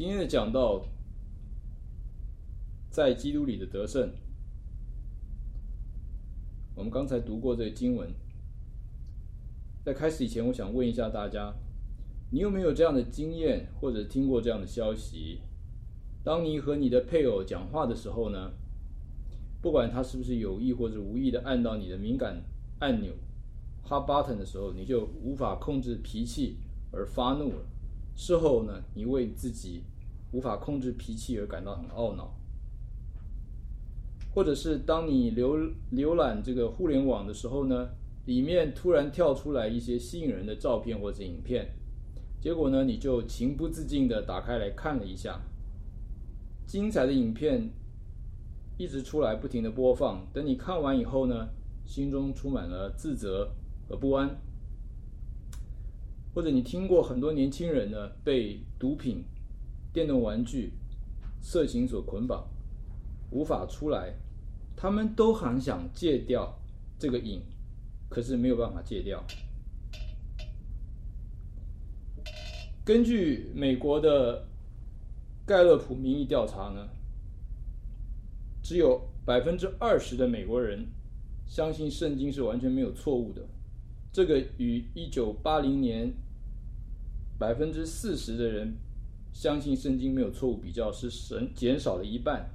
今天的讲道，在基督里的得胜。我们刚才读过这个经文，在开始以前，我想问一下大家：你有没有这样的经验，或者听过这样的消息？当你和你的配偶讲话的时候呢，不管他是不是有意或者无意的按到你的敏感按钮 （hot button） 的时候，你就无法控制脾气而发怒了。事后呢，你为自己无法控制脾气而感到很懊恼。或者是当你浏浏览这个互联网的时候呢，里面突然跳出来一些吸引人的照片或者影片，结果呢，你就情不自禁地打开来看了一下。精彩的影片一直出来，不停地播放。等你看完以后呢，心中充满了自责和不安。或者你听过很多年轻人呢，被毒品、电动玩具、色情所捆绑，无法出来。他们都很想戒掉这个瘾，可是没有办法戒掉。根据美国的盖勒普民意调查呢，只有百分之二十的美国人相信圣经是完全没有错误的。这个与一九八零年百分之四十的人相信圣经没有错误比较，是神减少了一半。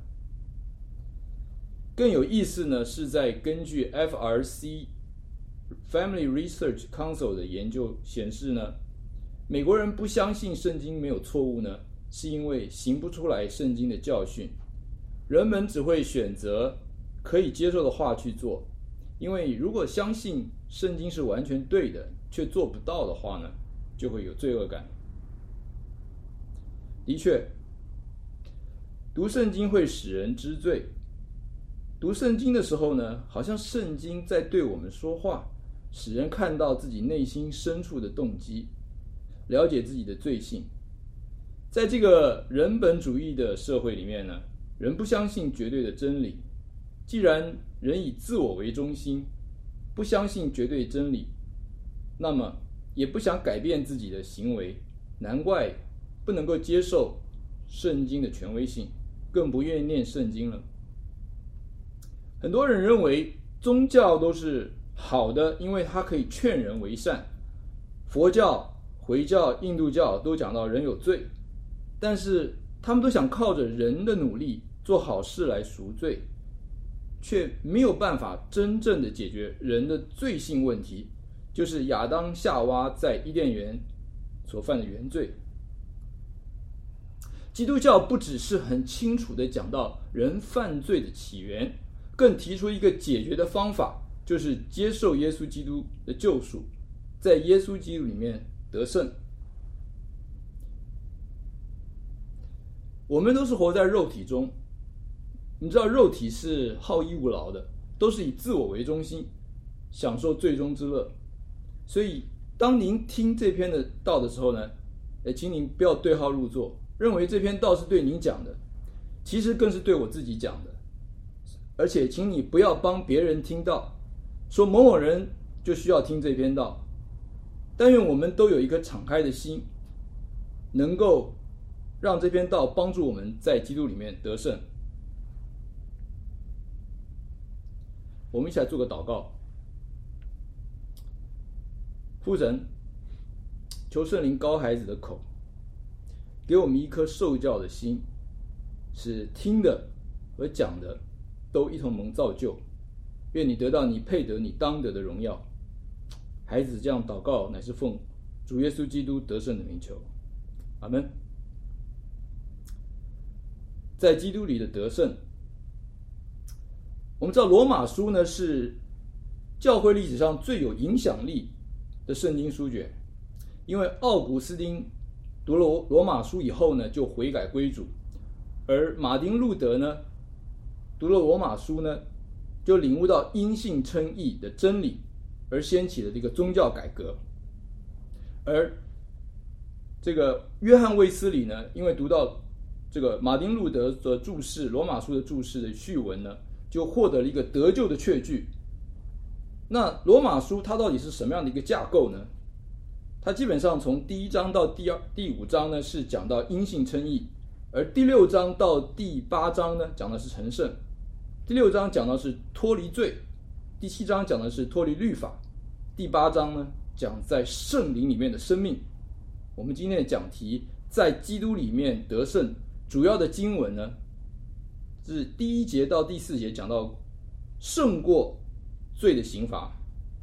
更有意思呢，是在根据 FRC Family Research Council 的研究显示呢，美国人不相信圣经没有错误呢。是因为行不出来圣经的教训，人们只会选择可以接受的话去做。因为如果相信圣经是完全对的，却做不到的话呢，就会有罪恶感。的确，读圣经会使人知罪。读圣经的时候呢，好像圣经在对我们说话，使人看到自己内心深处的动机，了解自己的罪性。在这个人本主义的社会里面呢，人不相信绝对的真理。既然人以自我为中心，不相信绝对真理，那么也不想改变自己的行为，难怪不能够接受圣经的权威性，更不愿意念圣经了。很多人认为宗教都是好的，因为它可以劝人为善。佛教、回教、印度教都讲到人有罪。但是他们都想靠着人的努力做好事来赎罪，却没有办法真正的解决人的罪性问题，就是亚当夏娃在伊甸园所犯的原罪。基督教不只是很清楚的讲到人犯罪的起源，更提出一个解决的方法，就是接受耶稣基督的救赎，在耶稣基督里面得胜。我们都是活在肉体中，你知道肉体是好逸恶劳的，都是以自我为中心，享受最终之乐。所以，当您听这篇的道的时候呢，哎，请您不要对号入座，认为这篇道是对您讲的，其实更是对我自己讲的。而且，请你不要帮别人听道，说某某人就需要听这篇道。但愿我们都有一颗敞开的心，能够。让这篇道帮助我们在基督里面得胜。我们一起来做个祷告。父神，求圣灵高孩子的口，给我们一颗受教的心，使听的和讲的都一同蒙造就。愿你得到你配得、你当得的荣耀。孩子这样祷告，乃是奉主耶稣基督得胜的名求。阿门。在基督里的得胜，我们知道罗马书呢是教会历史上最有影响力的圣经书卷，因为奥古斯丁读了罗马书以后呢，就悔改归主，而马丁路德呢读了罗马书呢，就领悟到因信称义的真理，而掀起了这个宗教改革，而这个约翰卫斯理呢，因为读到。这个马丁路德的注释《罗马书》的注释的序文呢，就获得了一个得救的确据。那《罗马书》它到底是什么样的一个架构呢？它基本上从第一章到第二、第五章呢是讲到因信称义，而第六章到第八章呢讲的是成圣。第六章讲的是脱离罪，第七章讲的是脱离律法，第八章呢讲在圣灵里面的生命。我们今天的讲题在基督里面得胜，主要的经文呢是第一节到第四节讲到胜过罪的刑罚，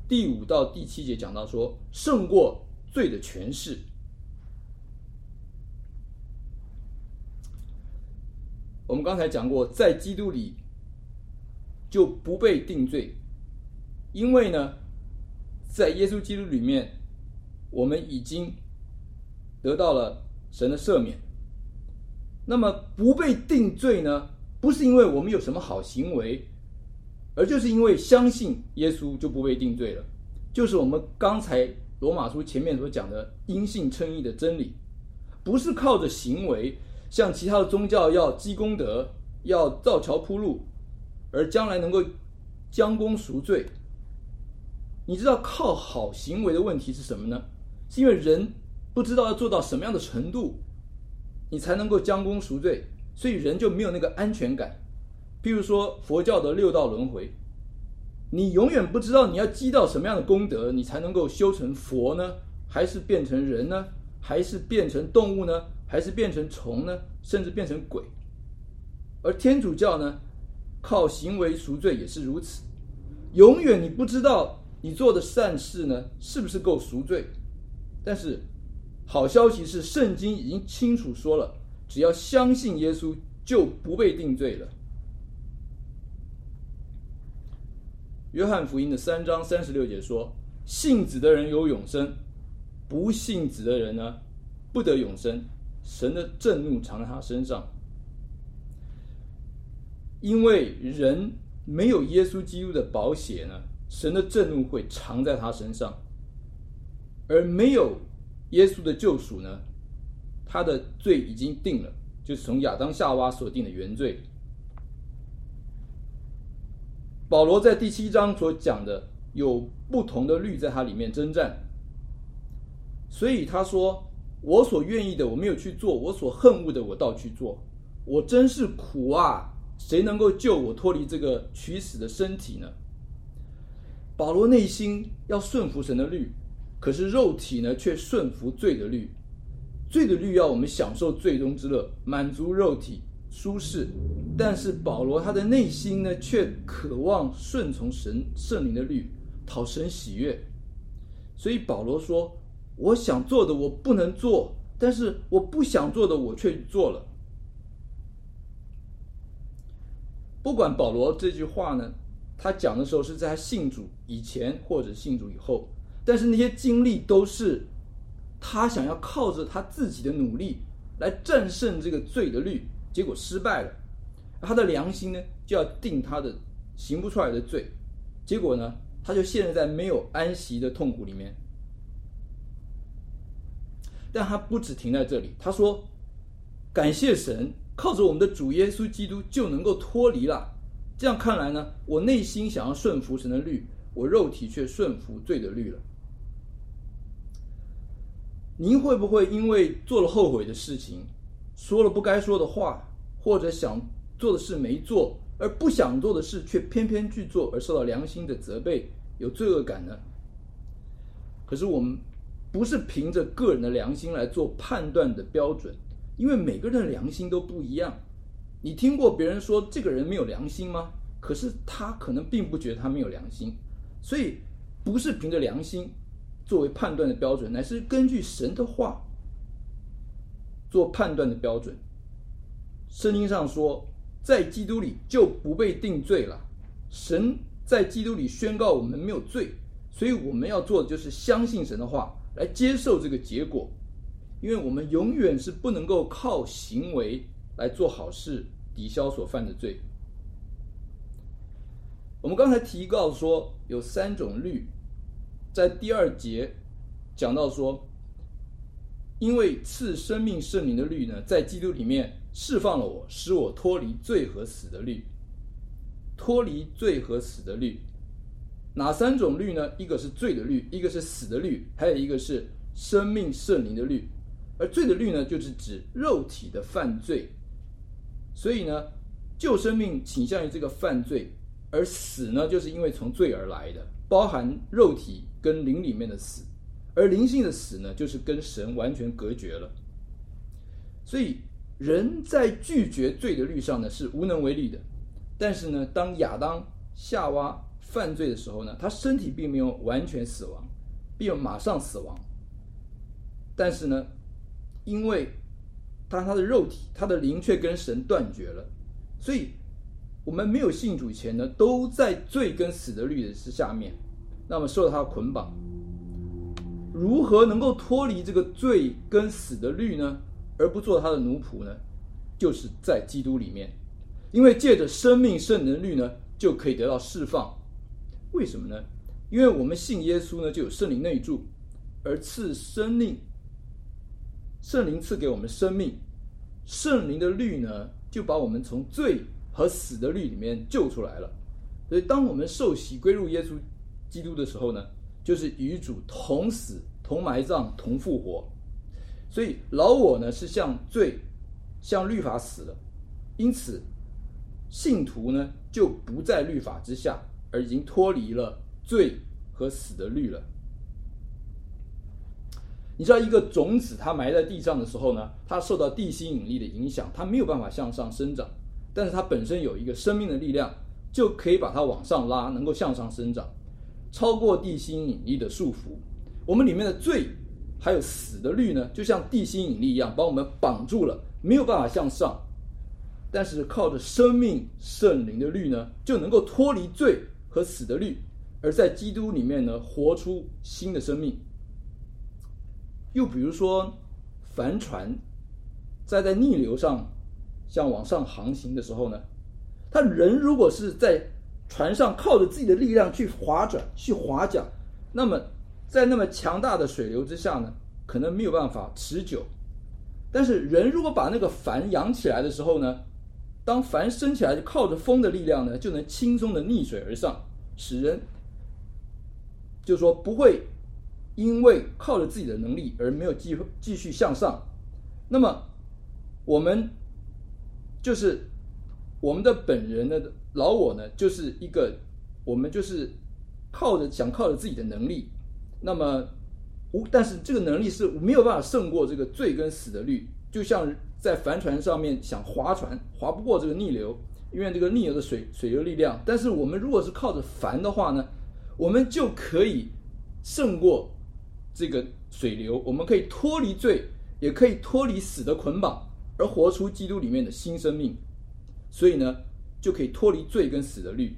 第五到第七节讲到说胜过罪的权势。我们刚才讲过，在基督里就不被定罪，因为呢，在耶稣基督里面，我们已经得到了神的赦免。那么不被定罪呢，不是因为我们有什么好行为，而就是因为相信耶稣就不被定罪了，就是我们刚才罗马书前面所讲的因信称义的真理，不是靠着行为。像其他的宗教要积功德，要造桥铺路，而将来能够将功赎罪。你知道靠好行为的问题是什么呢？是因为人不知道要做到什么样的程度，你才能够将功赎罪，所以人就没有那个安全感。譬如说佛教的六道轮回，你永远不知道你要积到什么样的功德，你才能够修成佛呢？还是变成人呢？还是变成动物呢？还是变成虫呢？甚至变成鬼。而天主教呢，靠行为赎罪也是如此。永远你不知道你做的善事呢，是不是够赎罪。但是好消息是，圣经已经清楚说了，只要相信耶稣，就不被定罪了。约翰福音的三章三十六节说：“信子的人有永生，不信子的人呢，不得永生。”神的震怒藏在他身上，因为人没有耶稣基督的宝血呢，神的震怒会藏在他身上；而没有耶稣的救赎呢，他的罪已经定了，就是从亚当夏娃所定的原罪。保罗在第七章所讲的有不同的律在他里面征战，所以他说。我所愿意的我没有去做，我所恨恶的我倒去做，我真是苦啊！谁能够救我脱离这个取死的身体呢？保罗内心要顺服神的律，可是肉体呢却顺服罪的律。罪的律要我们享受罪中之乐，满足肉体舒适，但是保罗他的内心呢却渴望顺从神圣灵的律，讨神喜悦。所以保罗说。我想做的我不能做，但是我不想做的我却做了。不管保罗这句话呢，他讲的时候是在他信主以前或者信主以后，但是那些经历都是他想要靠着他自己的努力来战胜这个罪的律，结果失败了，他的良心呢就要定他的行不出来的罪，结果呢他就陷在没有安息的痛苦里面。但他不只停在这里，他说：“感谢神，靠着我们的主耶稣基督就能够脱离了。这样看来呢，我内心想要顺服神的律，我肉体却顺服罪的律了。您会不会因为做了后悔的事情，说了不该说的话，或者想做的事没做，而不想做的事却偏偏去做，而受到良心的责备，有罪恶感呢？可是我们。”不是凭着个人的良心来做判断的标准，因为每个人的良心都不一样。你听过别人说这个人没有良心吗？可是他可能并不觉得他没有良心，所以不是凭着良心作为判断的标准，乃是根据神的话做判断的标准。圣经上说，在基督里就不被定罪了。神在基督里宣告我们没有罪，所以我们要做的就是相信神的话。来接受这个结果，因为我们永远是不能够靠行为来做好事抵消所犯的罪。我们刚才提到说有三种律，在第二节讲到说，因为赐生命圣灵的律呢，在基督里面释放了我，使我脱离罪和死的律，脱离罪和死的律。哪三种律呢？一个是罪的律，一个是死的律，还有一个是生命圣灵的律，而罪的律呢，就是指肉体的犯罪。所以呢，旧生命倾向于这个犯罪，而死呢，就是因为从罪而来的，包含肉体跟灵里面的死，而灵性的死呢，就是跟神完全隔绝了。所以人在拒绝罪的律上呢，是无能为力的。但是呢，当亚当、夏娃犯罪的时候呢，他身体并没有完全死亡，并有马上死亡。但是呢，因为他他的肉体、他的灵却跟神断绝了，所以我们没有信主前呢，都在罪跟死的律的之下面，那么受到他的捆绑。如何能够脱离这个罪跟死的律呢？而不做他的奴仆呢？就是在基督里面。因为借着生命圣灵律呢，就可以得到释放。为什么呢？因为我们信耶稣呢，就有圣灵内住，而赐生命。圣灵赐给我们生命，圣灵的律呢，就把我们从罪和死的律里面救出来了。所以，当我们受洗归入耶稣基督的时候呢，就是与主同死、同埋葬、同复活。所以，老我呢是向罪、向律法死了，因此。信徒呢，就不在律法之下，而已经脱离了罪和死的律了。你知道，一个种子它埋在地上的时候呢，它受到地心引力的影响，它没有办法向上生长。但是它本身有一个生命的力量，就可以把它往上拉，能够向上生长，超过地心引力的束缚。我们里面的罪还有死的律呢，就像地心引力一样，把我们绑住了，没有办法向上。但是靠着生命圣灵的律呢，就能够脱离罪和死的律，而在基督里面呢，活出新的生命。又比如说，帆船在在逆流上，像往上航行的时候呢，他人如果是在船上靠着自己的力量去划转、去划桨，那么在那么强大的水流之下呢，可能没有办法持久。但是人如果把那个帆扬起来的时候呢，当帆升起来，就靠着风的力量呢，就能轻松的逆水而上，使人就说不会因为靠着自己的能力而没有继继续向上。那么我们就是我们的本人的老我呢，就是一个我们就是靠着想靠着自己的能力，那么无但是这个能力是没有办法胜过这个罪跟死的律，就像。在帆船上面想划船，划不过这个逆流，因为这个逆流的水水流力量。但是我们如果是靠着帆的话呢，我们就可以胜过这个水流，我们可以脱离罪，也可以脱离死的捆绑，而活出基督里面的新生命。所以呢，就可以脱离罪跟死的律。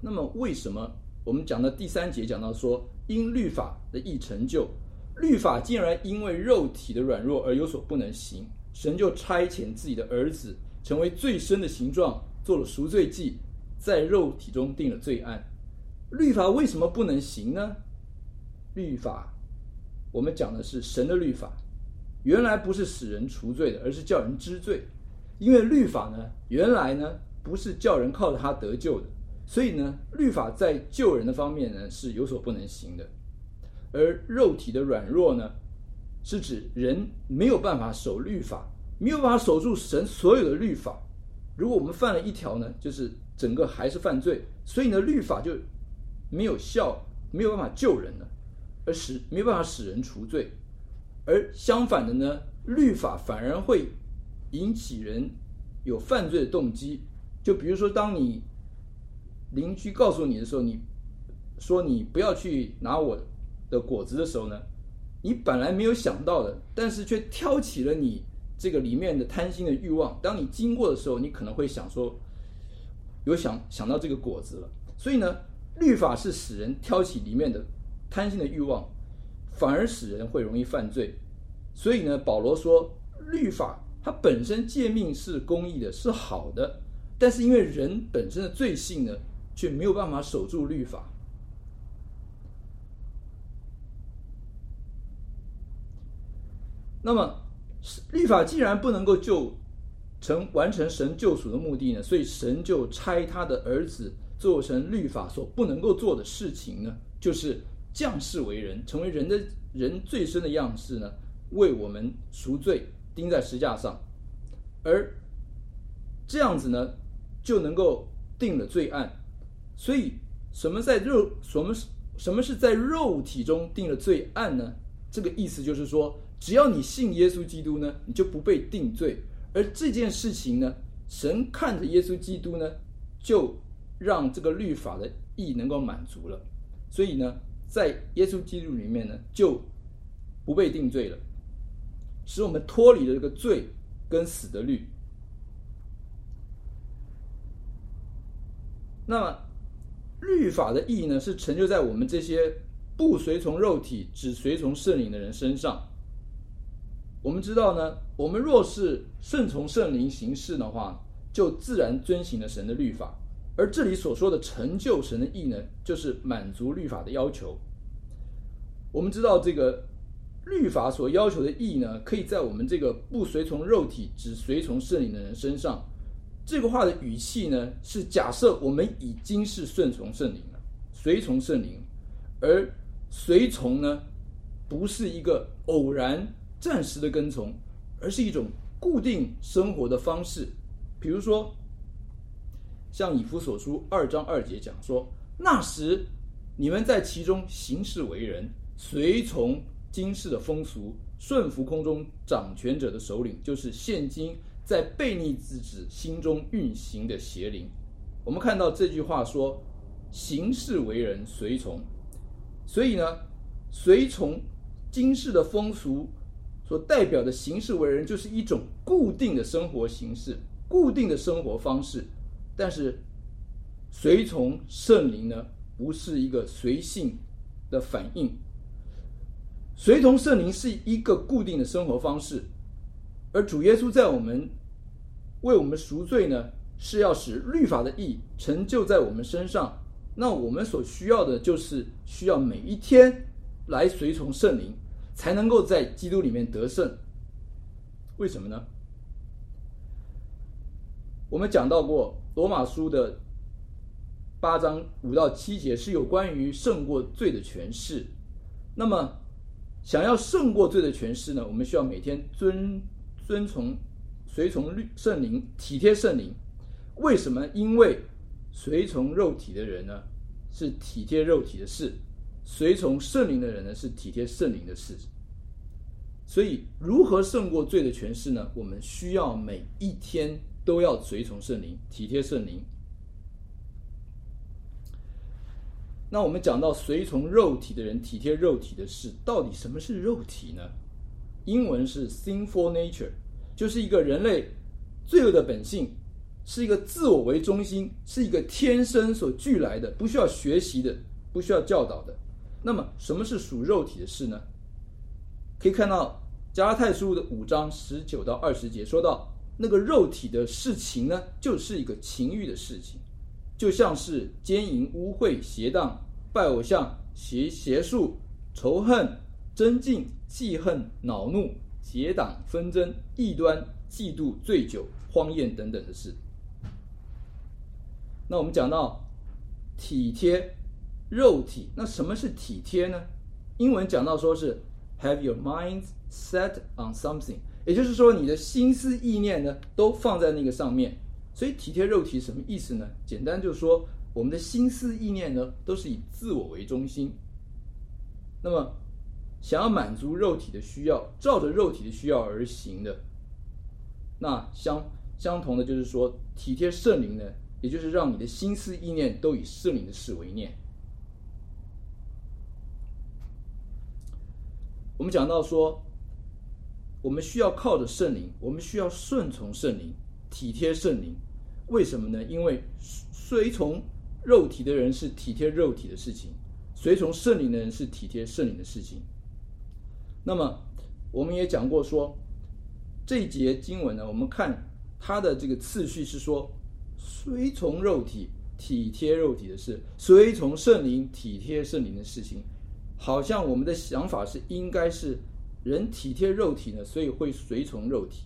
那么为什么我们讲的第三节讲到说，因律法的义成就？律法竟然因为肉体的软弱而有所不能行，神就差遣自己的儿子成为最深的形状，做了赎罪祭，在肉体中定了罪案。律法为什么不能行呢？律法，我们讲的是神的律法，原来不是使人除罪的，而是叫人知罪。因为律法呢，原来呢不是叫人靠着它得救的，所以呢，律法在救人的方面呢是有所不能行的。而肉体的软弱呢，是指人没有办法守律法，没有办法守住神所有的律法。如果我们犯了一条呢，就是整个还是犯罪，所以呢，律法就没有效，没有办法救人了，而使没有办法使人除罪。而相反的呢，律法反而会引起人有犯罪的动机。就比如说，当你邻居告诉你的时候，你说你不要去拿我的果子的时候呢，你本来没有想到的，但是却挑起了你这个里面的贪心的欲望。当你经过的时候，你可能会想说，有想想到这个果子了。所以呢，律法是使人挑起里面的贪心的欲望，反而使人会容易犯罪。所以呢，保罗说，律法它本身诫命是公义的，是好的，但是因为人本身的罪性呢，却没有办法守住律法。那么，律法既然不能够救成完成神救赎的目的呢，所以神就差他的儿子做成律法所不能够做的事情呢，就是降世为人，成为人的人最深的样式呢，为我们赎罪，钉在石架上，而这样子呢，就能够定了罪案。所以，什么在肉？什么什么是在肉体中定了罪案呢？这个意思就是说，只要你信耶稣基督呢，你就不被定罪。而这件事情呢，神看着耶稣基督呢，就让这个律法的意能够满足了。所以呢，在耶稣基督里面呢，就不被定罪了，使我们脱离了这个罪跟死的律。那么，律法的意义呢，是成就在我们这些不随从肉体、只随从圣灵的人身上。我们知道呢，我们若是顺从圣灵行事的话，就自然遵行了神的律法。而这里所说的成就神的义呢，就是满足律法的要求。我们知道这个律法所要求的义呢，可以在我们这个不随从肉体、只随从圣灵的人身上。这个话的语气呢，是假设我们已经是顺从圣灵了，随从圣灵，而随从呢，不是一个偶然、暂时的跟从，而是一种固定生活的方式。比如说，像以弗所书二章二节讲说：“那时你们在其中行事为人，随从今世的风俗，顺服空中掌权者的首领，就是现今。”在悖逆之子心中运行的邪灵，我们看到这句话说：“行事为人随从。”所以呢，随从今世的风俗所代表的行事为人，就是一种固定的生活形式、固定的生活方式。但是，随从圣灵呢，不是一个随性的反应。随从圣灵是一个固定的生活方式。而主耶稣在我们为我们赎罪呢，是要使律法的义成就在我们身上。那我们所需要的就是需要每一天来随从圣灵，才能够在基督里面得胜。为什么呢？我们讲到过罗马书的八章五到七节是有关于胜过罪的诠释。那么，想要胜过罪的诠释呢，我们需要每天遵。遵从、随从律圣灵，体贴圣灵。为什么？因为随从肉体的人呢，是体贴肉体的事；随从圣灵的人呢，是体贴圣灵的事。所以，如何胜过罪的诠释呢？我们需要每一天都要随从圣灵，体贴圣灵。那我们讲到随从肉体的人，体贴肉体的事，到底什么是肉体呢？英文是 sinful nature，就是一个人类罪恶的本性，是一个自我为中心，是一个天生所具来的，不需要学习的，不需要教导的。那么，什么是属肉体的事呢？可以看到加拉太书的五章十九到二十节，说到那个肉体的事情呢，就是一个情欲的事情，就像是奸淫、污秽、邪荡、拜偶像、邪邪术、仇恨。争竞、记恨、恼怒、结党、纷争、异端、嫉妒、醉酒、荒宴等等的事。那我们讲到体贴肉体，那什么是体贴呢？英文讲到说是 have your mind set on something，也就是说你的心思意念呢都放在那个上面。所以体贴肉体什么意思呢？简单就是说我们的心思意念呢都是以自我为中心。那么。想要满足肉体的需要，照着肉体的需要而行的，那相相同的就是说，体贴圣灵呢，也就是让你的心思意念都以圣灵的事为念。我们讲到说，我们需要靠着圣灵，我们需要顺从圣灵，体贴圣灵。为什么呢？因为随从肉体的人是体贴肉体的事情，随从圣灵的人是体贴圣灵的事情。那么，我们也讲过说，这节经文呢，我们看它的这个次序是说，随从肉体体贴肉体的事，随从圣灵体贴圣灵的事情。好像我们的想法是应该是人体贴肉体呢，所以会随从肉体；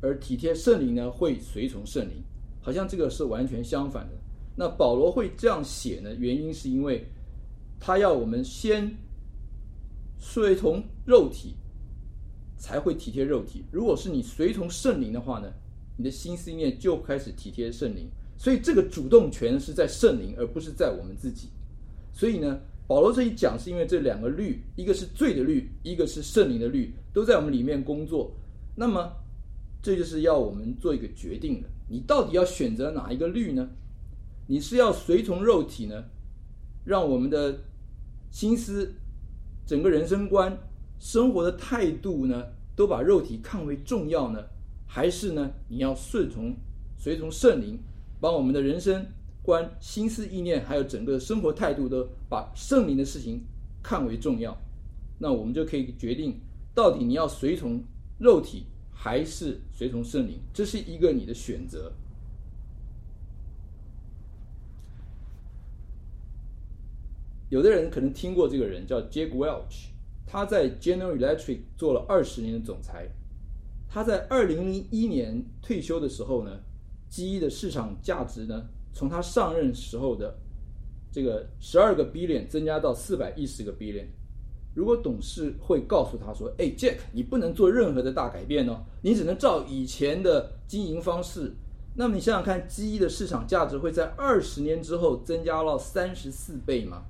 而体贴圣灵呢，会随从圣灵。好像这个是完全相反的。那保罗会这样写呢，原因是因为他要我们先随从肉体，才会体贴肉体。如果是你随从圣灵的话呢，你的心思意念就开始体贴圣灵。所以这个主动权是在圣灵，而不是在我们自己。所以呢，保罗这一讲是因为这两个律，一个是罪的律，一个是圣灵的律，都在我们里面工作。那么，这就是要我们做一个决定的：你到底要选择哪一个律呢？你是要随从肉体呢，让我们的心思、整个人生观、生活的态度呢，都把肉体看为重要呢？还是呢，你要顺从、随从圣灵？把我们的人生观、心思意念，还有整个生活态度，都把圣灵的事情看为重要，那我们就可以决定，到底你要随从肉体，还是随从圣灵，这是一个你的选择。有的人可能听过这个人叫 Jack Welch，他在 General Electric 做了二十年的总裁，他在二零零一年退休的时候呢。GE 的市场价值呢，从他上任时候的这个十二个 billion 增加到四百一十个 billion。如果董事会告诉他说：“哎，Jack，你不能做任何的大改变哦，你只能照以前的经营方式。”那么你想想看，GE 的市场价值会在二十年之后增加到三十四倍吗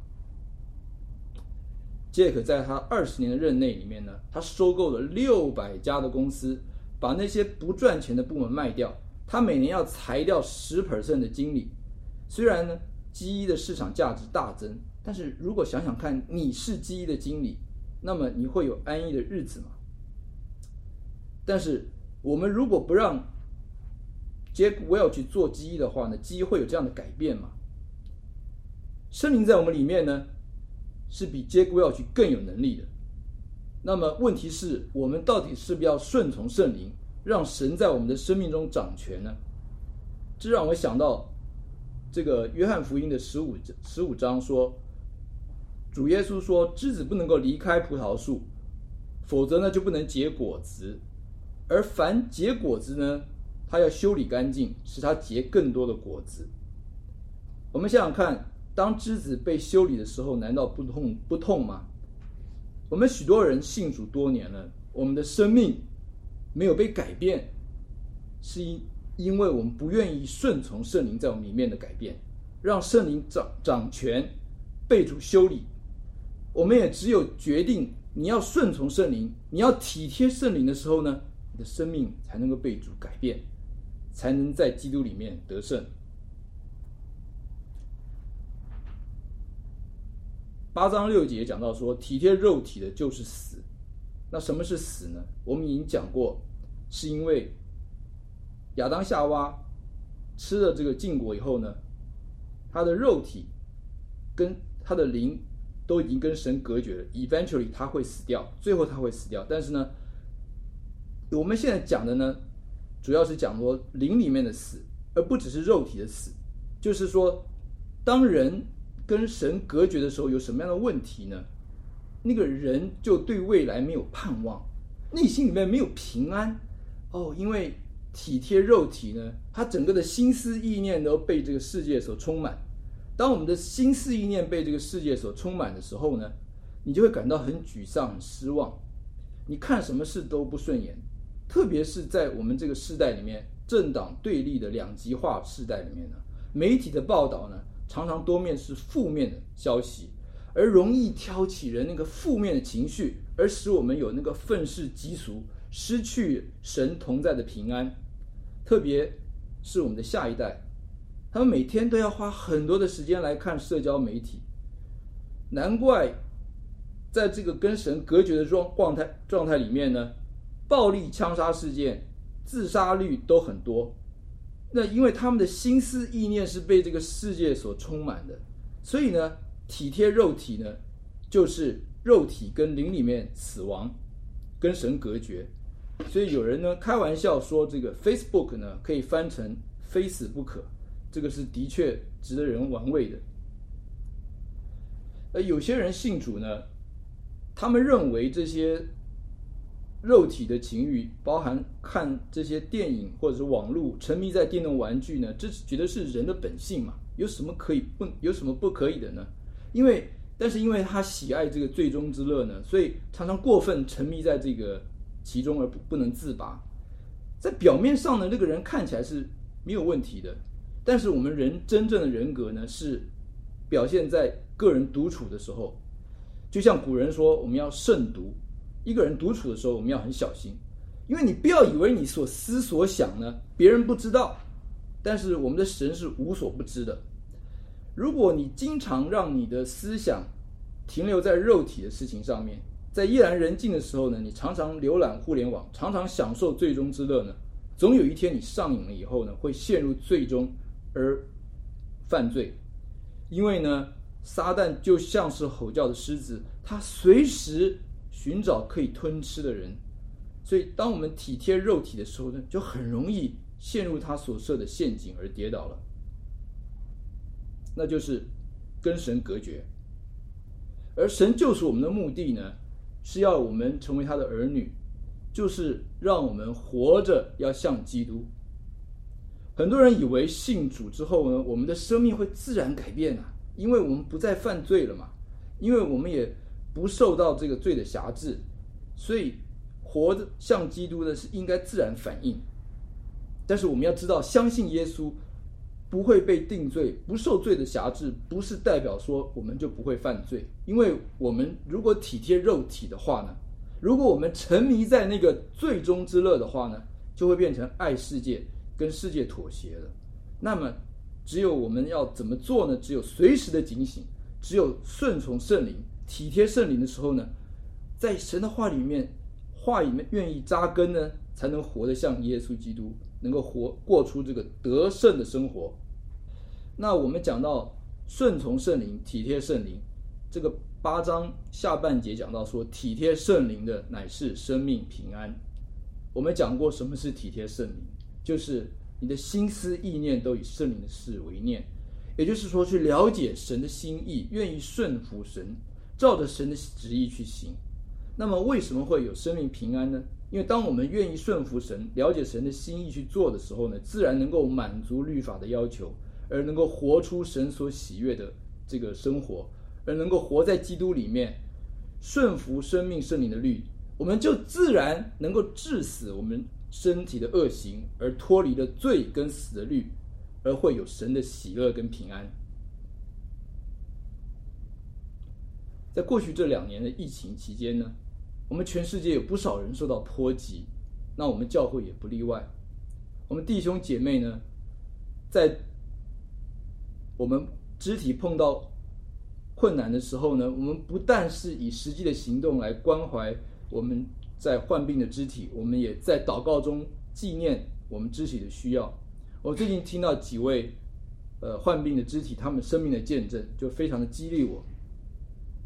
？Jack 在他二十年的任内里面呢，他收购了六百家的公司，把那些不赚钱的部门卖掉。他每年要裁掉十 percent 的经理，虽然呢，GE 的市场价值大增，但是如果想想看，你是基一的经理，那么你会有安逸的日子吗？但是我们如果不让 Jack Welch 去做基一的话呢基一会有这样的改变吗？圣灵在我们里面呢，是比 Jack Welch 更有能力的。那么问题是我们到底是不是要顺从圣灵？让神在我们的生命中掌权呢？这让我想到这个约翰福音的十五十五章说，主耶稣说，枝子不能够离开葡萄树，否则呢就不能结果子，而凡结果子呢，他要修理干净，使他结更多的果子。我们想想看，当枝子被修理的时候，难道不痛不痛吗？我们许多人信主多年了，我们的生命。没有被改变，是因因为我们不愿意顺从圣灵在我们里面的改变，让圣灵掌掌权，被主修理。我们也只有决定你要顺从圣灵，你要体贴圣灵的时候呢，你的生命才能够被主改变，才能在基督里面得胜。八章六节讲到说，体贴肉体的就是死。那什么是死呢？我们已经讲过。是因为亚当夏娃吃了这个禁果以后呢，他的肉体跟他的灵都已经跟神隔绝了，eventually 他会死掉，最后他会死掉。但是呢，我们现在讲的呢，主要是讲说灵里面的死，而不只是肉体的死。就是说，当人跟神隔绝的时候，有什么样的问题呢？那个人就对未来没有盼望，内心里面没有平安。哦，因为体贴肉体呢，他整个的心思意念都被这个世界所充满。当我们的心思意念被这个世界所充满的时候呢，你就会感到很沮丧、很失望。你看什么事都不顺眼，特别是在我们这个时代里面，政党对立的两极化时代里面呢，媒体的报道呢，常常多面是负面的消息，而容易挑起人那个负面的情绪，而使我们有那个愤世嫉俗。失去神同在的平安，特别是我们的下一代，他们每天都要花很多的时间来看社交媒体，难怪在这个跟神隔绝的状状态状态里面呢，暴力枪杀事件、自杀率都很多。那因为他们的心思意念是被这个世界所充满的，所以呢，体贴肉体呢，就是肉体跟灵里面死亡，跟神隔绝。所以有人呢开玩笑说，这个 Facebook 呢可以翻成“非死不可”，这个是的确值得人玩味的。而有些人信主呢，他们认为这些肉体的情欲，包含看这些电影或者是网络，沉迷在电动玩具呢，这是觉得是人的本性嘛？有什么可以不有什么不可以的呢？因为但是因为他喜爱这个最终之乐呢，所以常常过分沉迷在这个其中而不不能自拔。在表面上呢，那个人看起来是没有问题的，但是我们人真正的人格呢，是表现在个人独处的时候。就像古人说，我们要慎独。一个人独处的时候，我们要很小心，因为你不要以为你所思所想呢，别人不知道，但是我们的神是无所不知的。如果你经常让你的思想停留在肉体的事情上面，在夜阑人静的时候呢，你常常浏览互联网，常常享受最终之乐呢，总有一天你上瘾了以后呢，会陷入最终而犯罪。因为呢，撒旦就像是吼叫的狮子，他随时寻找可以吞吃的人，所以当我们体贴肉体的时候呢，就很容易陷入他所设的陷阱而跌倒了。那就是跟神隔绝，而神救赎我们的目的呢，是要我们成为他的儿女，就是让我们活着要像基督。很多人以为信主之后呢，我们的生命会自然改变啊，因为我们不再犯罪了嘛，因为我们也不受到这个罪的辖制，所以活着像基督的是应该自然反应。但是我们要知道，相信耶稣。不会被定罪，不受罪的辖制，不是代表说我们就不会犯罪。因为我们如果体贴肉体的话呢，如果我们沉迷在那个罪中之乐的话呢，就会变成爱世界，跟世界妥协了。那么，只有我们要怎么做呢？只有随时的警醒，只有顺从圣灵，体贴圣灵的时候呢，在神的话里面，话里面愿意扎根呢，才能活得像耶稣基督。能够活过出这个得胜的生活。那我们讲到顺从圣灵、体贴圣灵，这个八章下半节讲到说，体贴圣灵的乃是生命平安。我们讲过什么是体贴圣灵，就是你的心思意念都以圣灵的事为念，也就是说去了解神的心意，愿意顺服神，照着神的旨意去行。那么为什么会有生命平安呢？因为当我们愿意顺服神、了解神的心意去做的时候呢，自然能够满足律法的要求，而能够活出神所喜悦的这个生活，而能够活在基督里面，顺服生命圣灵的律，我们就自然能够致死我们身体的恶行，而脱离了罪跟死的律，而会有神的喜乐跟平安。在过去这两年的疫情期间呢，我们全世界有不少人受到波及，那我们教会也不例外。我们弟兄姐妹呢，在我们肢体碰到困难的时候呢，我们不但是以实际的行动来关怀我们在患病的肢体，我们也在祷告中纪念我们肢体的需要。我最近听到几位呃患病的肢体他们生命的见证，就非常的激励我。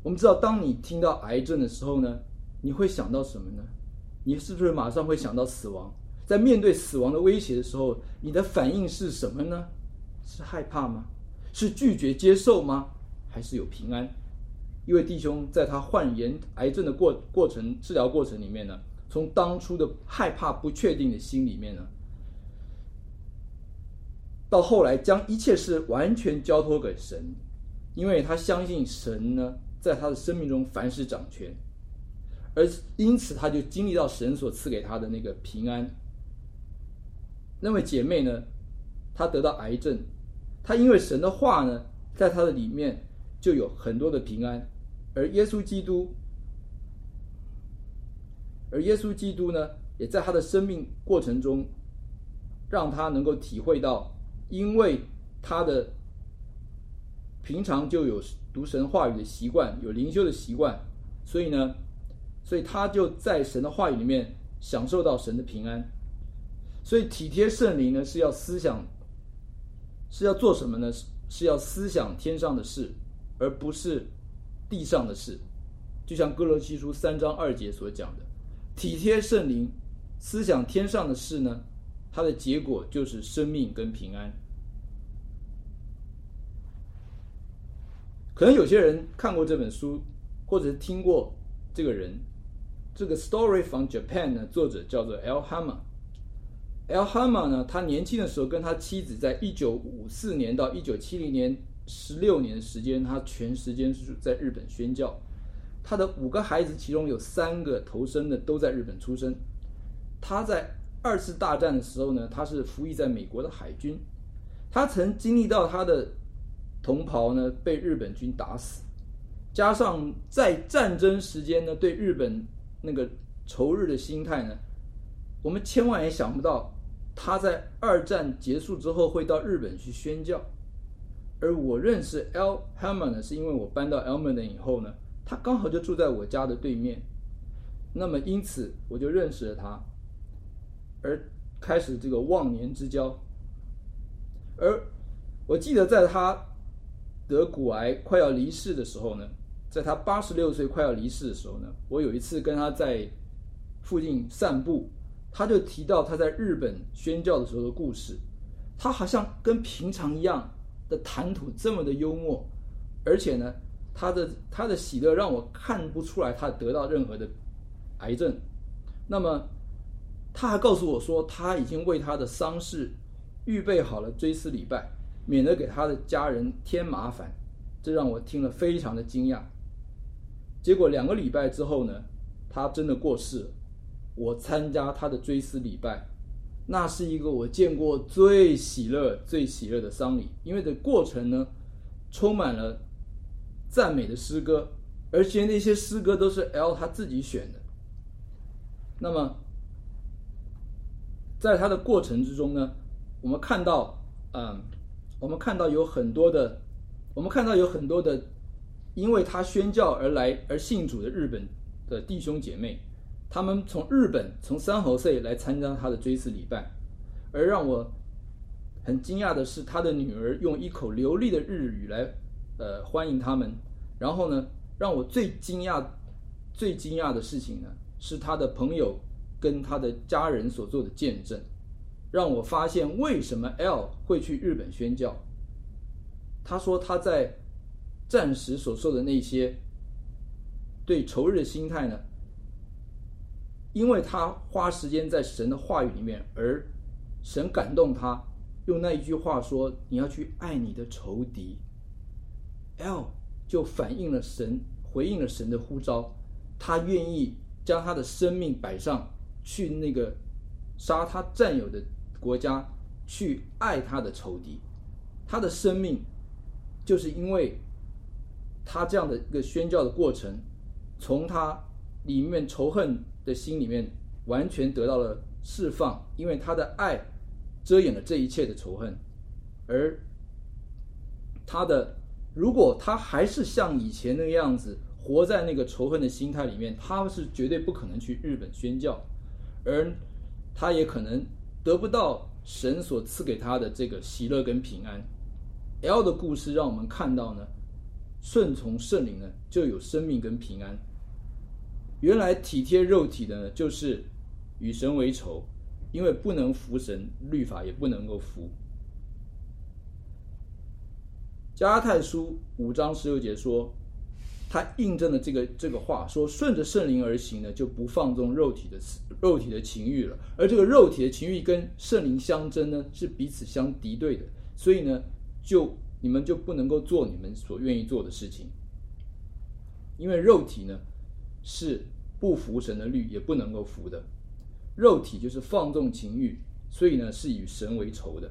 我们知道，当你听到癌症的时候呢，你会想到什么呢？你是不是马上会想到死亡？在面对死亡的威胁的时候，你的反应是什么呢？是害怕吗？是拒绝接受吗？还是有平安？一位弟兄在他患癌癌症的过过程治疗过程里面呢，从当初的害怕不确定的心里面呢，到后来将一切事完全交托给神，因为他相信神呢，在他的生命中凡事掌权。而因此，他就经历到神所赐给他的那个平安。那位姐妹呢，她得到癌症，她因为神的话呢，在她的里面就有很多的平安。而耶稣基督，而耶稣基督呢，也在他的生命过程中，让他能够体会到，因为他的平常就有读神话语的习惯，有灵修的习惯，所以呢。所以他就在神的话语里面享受到神的平安。所以体贴圣灵呢，是要思想，是要做什么呢？是要思想天上的事，而不是地上的事。就像歌罗西书三章二节所讲的，体贴圣灵，思想天上的事呢，它的结果就是生命跟平安。可能有些人看过这本书，或者是听过这个人。这个 Story from Japan 呢，作者叫做 L. Hammer。L. Hammer 呢，他年轻的时候跟他妻子在一九五四年到一九七零年十六年时间，他全时间是在日本宣教。他的五个孩子，其中有三个投生的都在日本出生。他在二次大战的时候呢，他是服役在美国的海军。他曾经历到他的同袍呢被日本军打死，加上在战争时间呢对日本那个仇日的心态呢，我们千万也想不到。他在二战结束之后会到日本去宣教，而我认识 Al Hammer 呢，是因为我搬到 Elmenden 以后呢，他刚好就住在我家的对面，那么因此我就认识了他，而开始这个忘年之交。而我记得在他得骨癌快要离世的时候呢，在他八十六岁快要离世的时候呢，我有一次跟他在附近散步。他就提到他在日本宣教的时候的故事，他好像跟平常一样的谈吐这么的幽默，而且呢，他的他的喜乐让我看不出来他得到任何的癌症。那么他还告诉我说，他已经为他的丧事预备好了追思礼拜，免得给他的家人添麻烦。这让我听了非常的惊讶。结果两个礼拜之后呢，他真的过世了。我参加他的追思礼拜，那是一个我见过最喜乐、最喜乐的丧礼，因为这过程呢，充满了赞美的诗歌，而且那些诗歌都是 L 他自己选的。那么，在他的过程之中呢，我们看到，嗯，我们看到有很多的，我们看到有很多的，因为他宣教而来而信主的日本的弟兄姐妹。他们从日本从三河岁来参加他的追思礼拜，而让我很惊讶的是，他的女儿用一口流利的日语来呃欢迎他们。然后呢，让我最惊讶、最惊讶的事情呢，是他的朋友跟他的家人所做的见证，让我发现为什么 L 会去日本宣教。他说他在战时所受的那些对仇日的心态呢，因为他花时间在神的话语里面，而神感动他，用那一句话说：“你要去爱你的仇敌。”L 就反映了神，回应了神的呼召，他愿意将他的生命摆上去，那个杀他战友的国家去爱他的仇敌。他的生命就是因为他这样的一个宣教的过程，从他里面仇恨。的心里面完全得到了释放，因为他的爱遮掩了这一切的仇恨，而他的如果他还是像以前那个样子活在那个仇恨的心态里面，他是绝对不可能去日本宣教，而他也可能得不到神所赐给他的这个喜乐跟平安。L 的故事让我们看到呢，顺从圣灵呢就有生命跟平安。原来体贴肉体的呢，就是与神为仇，因为不能服神，律法也不能够服。加拉太书五章十六节说，他印证了这个这个话，说顺着圣灵而行呢，就不放纵肉体的肉体的情欲了。而这个肉体的情欲跟圣灵相争呢，是彼此相敌对的，所以呢，就你们就不能够做你们所愿意做的事情，因为肉体呢。是不服神的律，也不能够服的。肉体就是放纵情欲，所以呢是与神为仇的。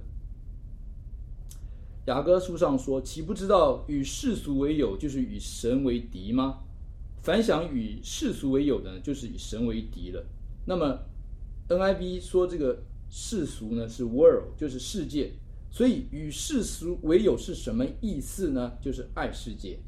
雅歌书上说：“岂不知道与世俗为友，就是与神为敌吗？凡想与世俗为友的，就是与神为敌了。”那么 NIV 说这个世俗呢是 world，就是世界。所以与世俗为友是什么意思呢？就是爱世界。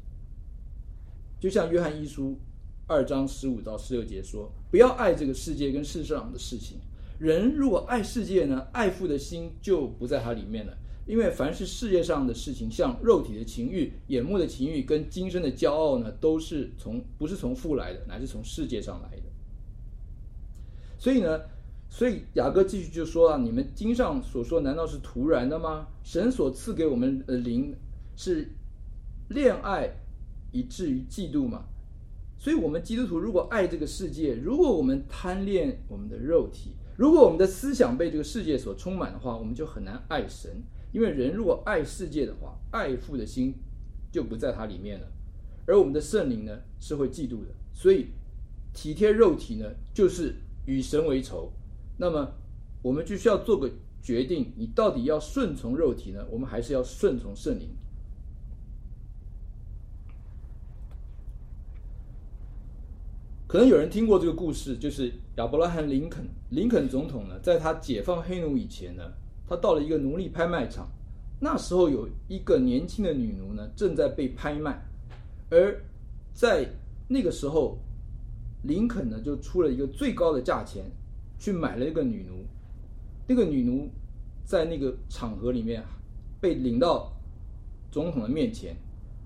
就像约翰一书。二章十五到十六节说：“不要爱这个世界跟世上的事情。人如果爱世界呢，爱父的心就不在它里面了。因为凡是世界上的事情，像肉体的情欲、眼目的情欲跟今生的骄傲呢，都是从不是从父来的，乃是从世界上来的。所以呢，所以雅各继续就说啊，你们经上所说，难道是徒然的吗？神所赐给我们的灵是恋爱，以至于嫉妒吗？”所以，我们基督徒如果爱这个世界，如果我们贪恋我们的肉体，如果我们的思想被这个世界所充满的话，我们就很难爱神。因为人如果爱世界的话，爱父的心就不在他里面了。而我们的圣灵呢，是会嫉妒的，所以体贴肉体呢，就是与神为仇。那么我们就需要做个决定：你到底要顺从肉体呢，我们还是要顺从圣灵？可能有人听过这个故事，就是亚伯拉罕·林肯，林肯总统呢，在他解放黑奴以前呢，他到了一个奴隶拍卖场，那时候有一个年轻的女奴呢，正在被拍卖，而在那个时候，林肯呢就出了一个最高的价钱，去买了一个女奴。那个女奴在那个场合里面被领到总统的面前，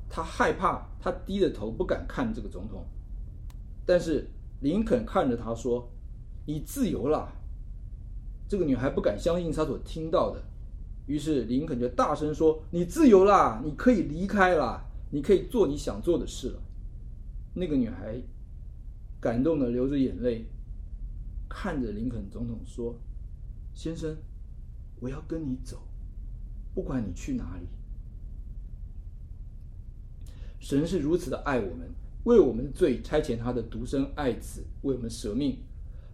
她害怕，她低着头不敢看这个总统。但是林肯看着他说：“你自由了。”这个女孩不敢相信她所听到的，于是林肯就大声说：“你自由了，你可以离开了，你可以做你想做的事了。”那个女孩感动的流着眼泪，看着林肯总统说：“先生，我要跟你走，不管你去哪里。”神是如此的爱我们。为我们的罪差遣他的独生爱子为我们舍命，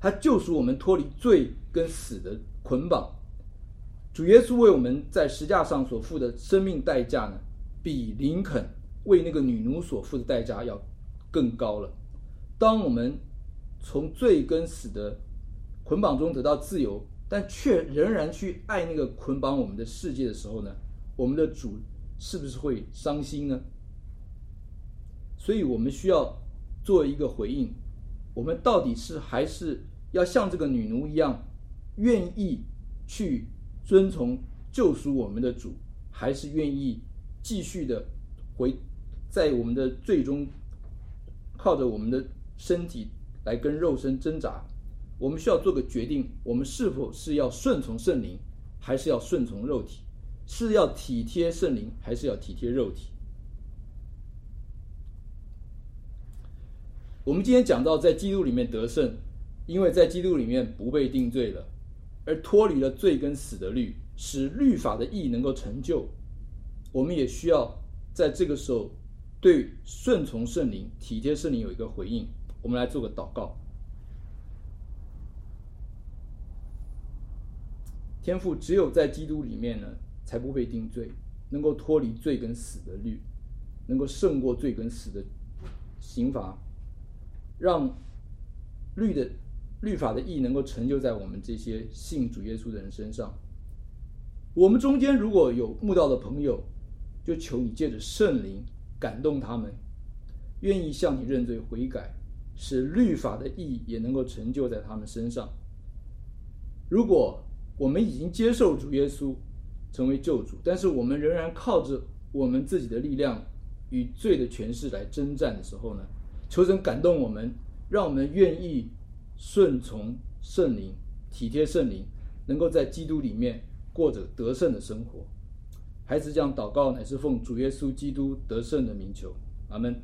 他救赎我们脱离罪跟死的捆绑。主耶稣为我们在十架上所付的生命代价呢，比林肯为那个女奴所付的代价要更高了。当我们从罪跟死的捆绑中得到自由，但却仍然去爱那个捆绑我们的世界的时候呢，我们的主是不是会伤心呢？所以我们需要做一个回应，我们到底是还是要像这个女奴一样，愿意去遵从救赎我们的主，还是愿意继续的回在我们的最终，靠着我们的身体来跟肉身挣扎？我们需要做个决定，我们是否是要顺从圣灵，还是要顺从肉体？是要体贴圣灵，还是要体贴肉体？我们今天讲到，在基督里面得胜，因为在基督里面不被定罪了，而脱离了罪跟死的律，使律法的义能够成就。我们也需要在这个时候对顺从圣灵、体贴圣灵有一个回应。我们来做个祷告。天父，只有在基督里面呢，才不被定罪，能够脱离罪跟死的律，能够胜过罪跟死的刑罚。让律的律法的义能够成就在我们这些信主耶稣的人身上。我们中间如果有慕道的朋友，就求你借着圣灵感动他们，愿意向你认罪悔改，使律法的义也能够成就在他们身上。如果我们已经接受主耶稣成为救主，但是我们仍然靠着我们自己的力量与罪的权势来征战的时候呢，求神感动我们，让我们愿意顺从圣灵，体贴圣灵，能够在基督里面过着得胜的生活。孩子这样祷告，乃是奉主耶稣基督得胜的名求。阿门。